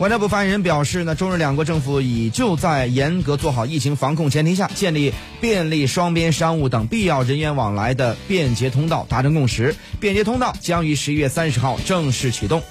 外交部发言人表示呢，中日两国政府已就在严格做好疫情防控前提下，建立便利双边商务等必要人员往来的便捷通道达成共识。便捷通道将于十一月三十号正式启动。